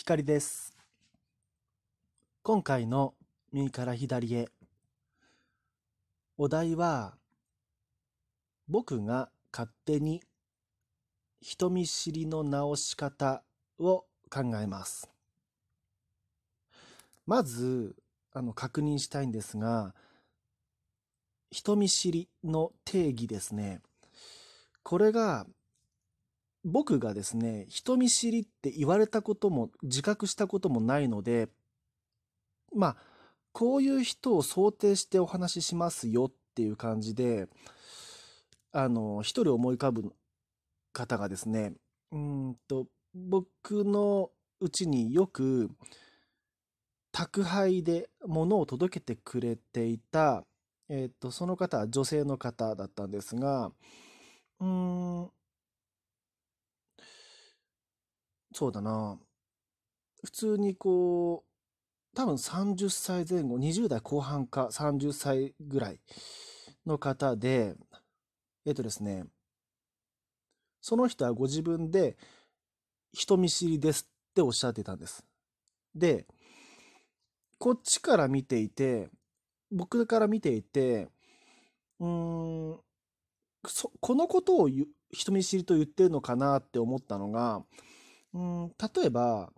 光です。今回の右から左へ。お題は、僕が勝手に人見知りの直し方を考えます。まず、あの、確認したいんですが、人見知りの定義ですね。これが、僕がですね、人見知りって言われたことも自覚したこともないので、まあ、こういう人を想定してお話ししますよっていう感じで、あの、一人思い浮かぶ方がですね、うんと、僕のうちによく宅配で物を届けてくれていた、えっと、その方は女性の方だったんですが、うん、そうだな。普通にこう、多分30歳前後、20代後半か30歳ぐらいの方で、えっとですね、その人はご自分で人見知りですっておっしゃってたんです。で、こっちから見ていて、僕から見ていて、うーん、このことを人見知りと言ってるのかなって思ったのが、うん、例えば、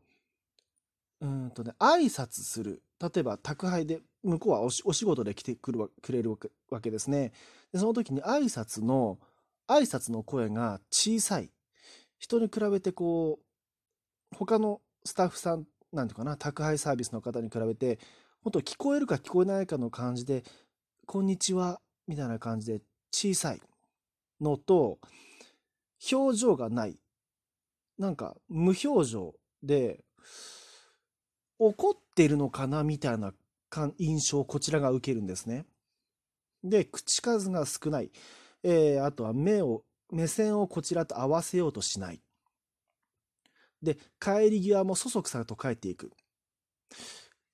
うんとね、挨拶する。例えば、宅配で、向こうはお仕事で来てくるくれるわけわけですね。で、その時に挨拶の、挨拶の声が小さい。人に比べてこう、他のスタッフさん、なんていうかな、宅配サービスの方に比べて、本当聞こえるか聞こえないかの感じで、こんにちは、みたいな感じで小さいのと、表情がない。なんか無表情で、怒ってるのかなみたいな感印象をこちらが受けるんですね。で、口数が少ない。えーあとは目を、目線をこちらと合わせようとしない。で、帰り際もそそくさと帰っていく。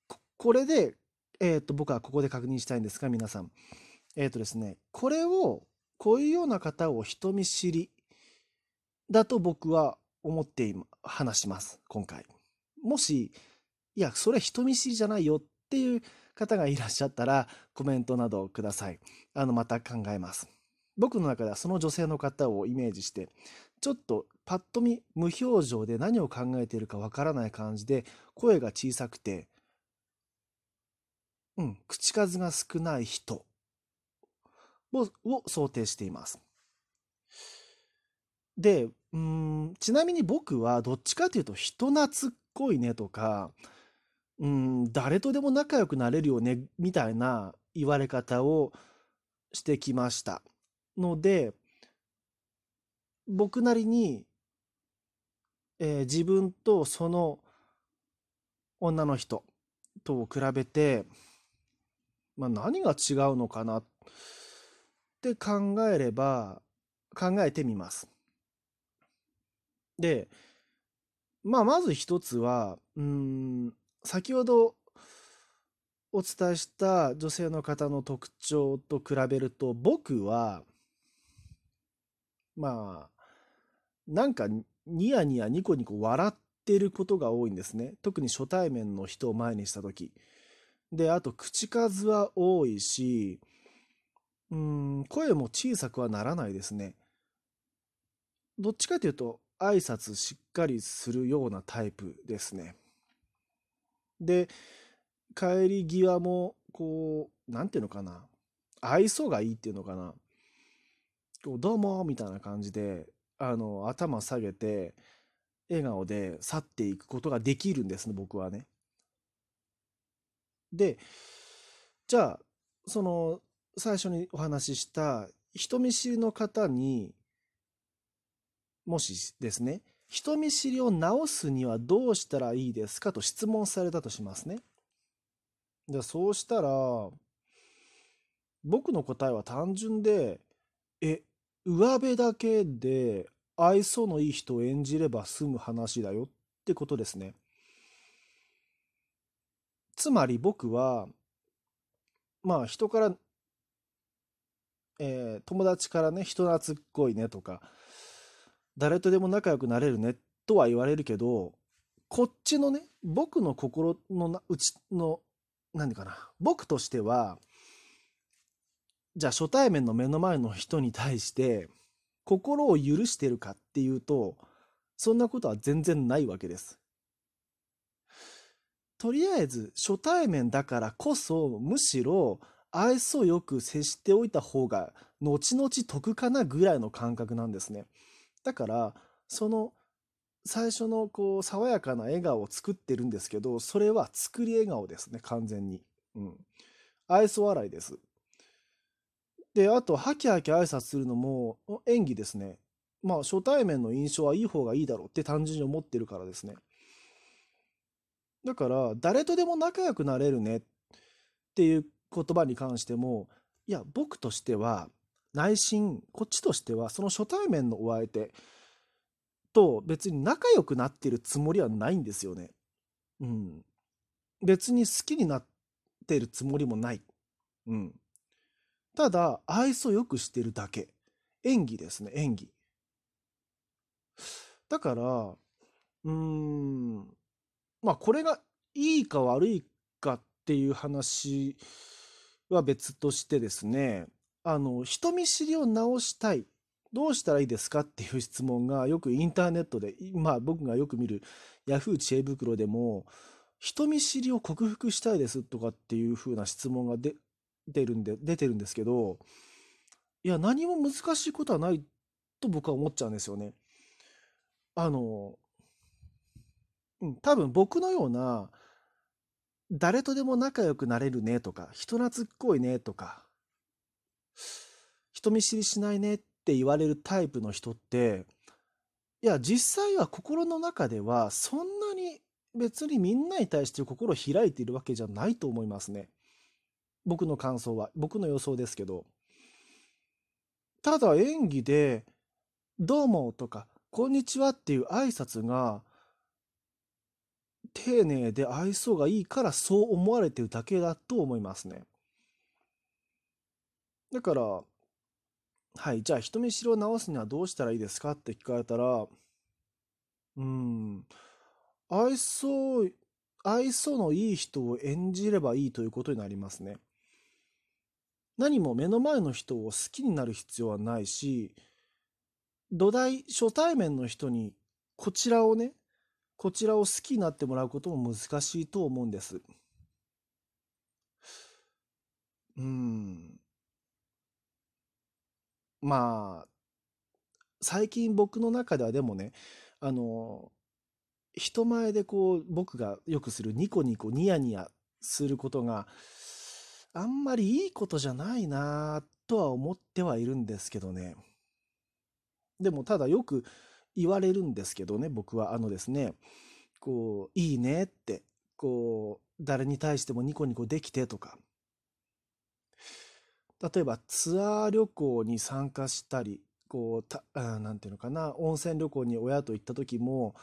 ここれで、えっと、僕はここで確認したいんですが、皆さん。えっとですね、これを、こういうような方を人見知りだと僕は思って話します、今回。もし、いや、それ人見知りじゃないよっていう方がいらっしゃったら、コメントなどください。あの、また考えます。僕の中ではその女性の方をイメージして、ちょっとパッと見無表情で何を考えているかわからない感じで、声が小さくて、うん、口数が少ない人を想定しています。で、うん、ちなみに僕はどっちかというと人懐っこいねとか、うん、誰とでも仲良くなれるよねみたいな言われ方をしてきました。ので、僕なりに、えー自分とその女の人と比べて、まあ、何が違うのかなって考えれば、考えてみます。で、まあ、まず一つは、うん、先ほどお伝えした女性の方の特徴と比べると、僕は、まあ、なんかニヤニヤニコニコ笑ってることが多いんですね。特に初対面の人を前にした時。で、あと口数は多いし、うーん、声も小さくはならないですね。どっちかというと、挨拶しっかりするようなタイプですね。で、帰り際も、こう、なんていうのかな。愛想がいいっていうのかな。こうどうもみたいな感じで、あの、頭下げて、笑顔で去っていくことができるんですね、僕はね。で、じゃあ、その、最初にお話しした人見知りの方に、もしですね、人見知りを直すにはどうしたらいいですかと質問されたとしますね。で、そうしたら、僕の答えは単純で、え、上辺だけで愛想のいい人を演じれば済む話だよってことですね。つまり僕は、まあ人から、えー友達からね、人懐っこいねとか、誰とでも仲良くなれるねとは言われるけど、こっちのね、僕の心のなうちの、何かな、僕としては、じゃあ初対面の目の前の人に対して心を許してるかっていうとそんなことは全然ないわけです。とりあえず初対面だからこそむしろ愛想よく接しておいた方が後々得かなぐらいの感覚なんですね。だからその最初のこう爽やかな笑顔を作ってるんですけどそれは作り笑顔ですね完全に。うん。愛想笑いです。で、あと、ハキハキ挨拶するのも演技ですね。まあ、初対面の印象はいい方がいいだろうって単純に思ってるからですね。だから、誰とでも仲良くなれるねっていう言葉に関しても、いや、僕としては、内心、こっちとしては、その初対面のお相手と別に仲良くなってるつもりはないんですよね。うん。別に好きになってるつもりもない。うん。ただ、愛想よくしてるだけ。演技ですね、演技。だから、うん、まあこれがいいか悪いかっていう話は別としてですね、あの、人見知りを直したい。どうしたらいいですかっていう質問がよくインターネットで、まあ僕がよく見る Yahoo 知恵袋でも、人見知りを克服したいですとかっていう風な質問がで出るんで、出てるんですけど、いや、何も難しいことはないと僕は思っちゃうんですよね。あの、うん、多分僕のような、誰とでも仲良くなれるねとか、人懐っこいねとか、人見知りしないねって言われるタイプの人って、いや、実際は心の中ではそんなに別にみんなに対して心を開いているわけじゃないと思いますね。僕の感想は。僕の予想ですけど。ただ演技で、どうもとか、こんにちはっていう挨拶が、丁寧で愛想がいいからそう思われてるだけだと思いますね。だから、はい、じゃあ人見知りを直すにはどうしたらいいですか？って聞かれたら、うん、愛想、愛想のいい人を演じればいいということになりますね。何も目の前の人を好きになる必要はないし、土台、初対面の人にこちらをね、こちらを好きになってもらうことも難しいと思うんです。うん。まあ、最近僕の中ではでもね、あの、人前でこう僕がよくするニコニコニヤニヤすることがあんまりいいことじゃないなとは思ってはいるんですけどね。でもただよく言われるんですけどね、僕はあのですね、こう、いいねって、こう、誰に対してもニコニコできてとか、例えばツアー旅行に参加したり、こう、た、あなんていうのかな、温泉旅行に親と行った時も、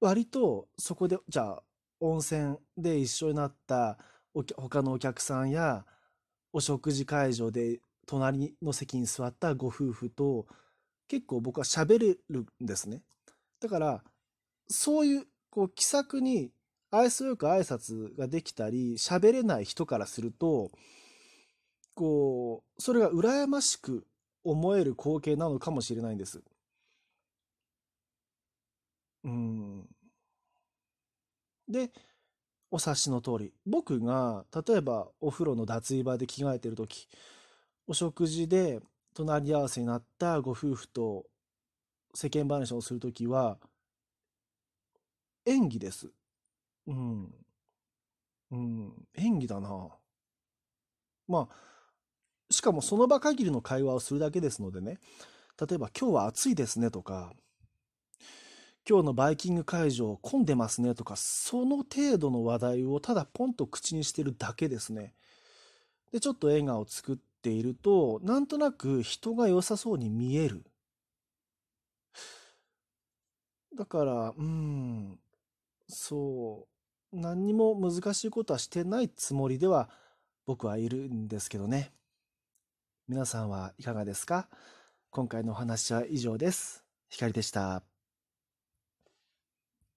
割とそこで、じゃあ、温泉で一緒になった他のお客さんやお食事会場で隣の席に座ったご夫婦と結構僕は喋れるんですね。だからそういうこう気さくに愛想よく挨拶ができたり喋れない人からするとこうそれが羨ましく思える光景なのかもしれないんです。うん。でお察しの通り、僕が例えばお風呂の脱衣場で着替えてる時、お食事で隣り合わせになったご夫婦と世間話をする時は、演技です。うん。うん、演技だな。まあ、しかもその場限りの会話をするだけですのでね、例えば今日は暑いですねとか、今日のバイキング会場混んでますねとか、その程度の話題をただポンと口にしてるだけですね。で、ちょっと笑顔を作っていると、なんとなく人が良さそうに見える。だから、うん、そう、何にも難しいことはしてないつもりでは僕はいるんですけどね。皆さんはいかがですか？今回のお話は以上です。光でした。